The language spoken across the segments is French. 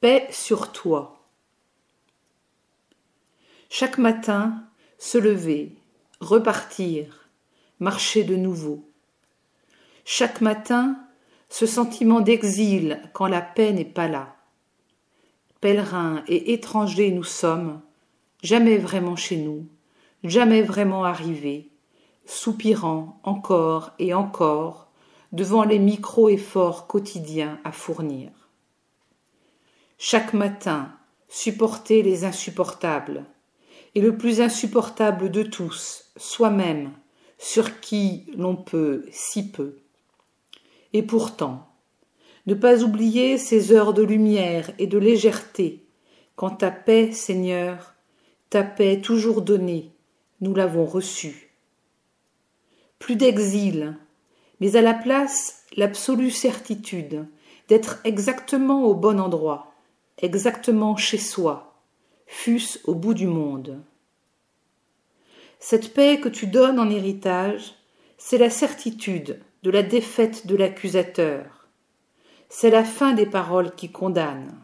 Paix sur toi. Chaque matin, se lever, repartir, marcher de nouveau. Chaque matin, ce sentiment d'exil quand la paix n'est pas là. Pèlerins et étrangers nous sommes, jamais vraiment chez nous, jamais vraiment arrivés, soupirant encore et encore devant les micro-efforts quotidiens à fournir. Chaque matin, supporter les insupportables, et le plus insupportable de tous, soi-même, sur qui l'on peut si peu. Et pourtant, ne pas oublier ces heures de lumière et de légèreté, quand ta paix, Seigneur, ta paix toujours donnée, nous l'avons reçue. Plus d'exil, mais à la place l'absolue certitude d'être exactement au bon endroit, exactement chez soi, fût-ce au bout du monde. Cette paix que tu donnes en héritage, c'est la certitude de la défaite de l'accusateur. C'est la fin des paroles qui condamnent.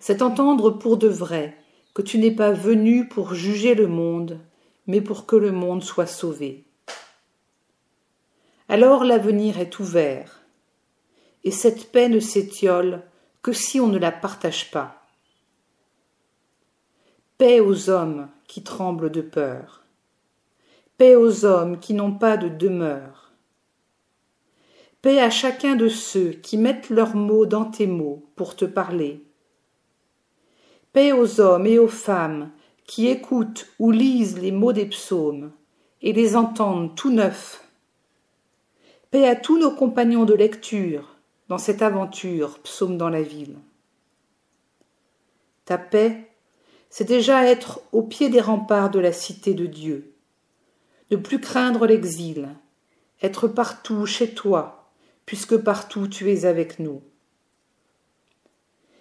C'est entendre pour de vrai que tu n'es pas venu pour juger le monde, mais pour que le monde soit sauvé. Alors l'avenir est ouvert, et cette paix ne s'étiole que si on ne la partage pas. Paix aux hommes qui tremblent de peur. Paix aux hommes qui n'ont pas de demeure. Paix à chacun de ceux qui mettent leurs mots dans tes mots pour te parler. Paix aux hommes et aux femmes qui écoutent ou lisent les mots des psaumes et les entendent tout neufs. Paix à tous nos compagnons de lecture dans cette aventure psaume dans la ville. Ta paix, c'est déjà être au pied des remparts de la cité de Dieu, ne plus craindre l'exil, être partout chez toi, puisque partout tu es avec nous.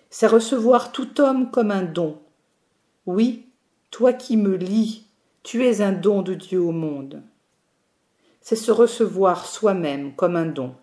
C'est recevoir tout homme comme un don. Oui, toi qui me lis, tu es un don de Dieu au monde. C'est se recevoir soi-même comme un don.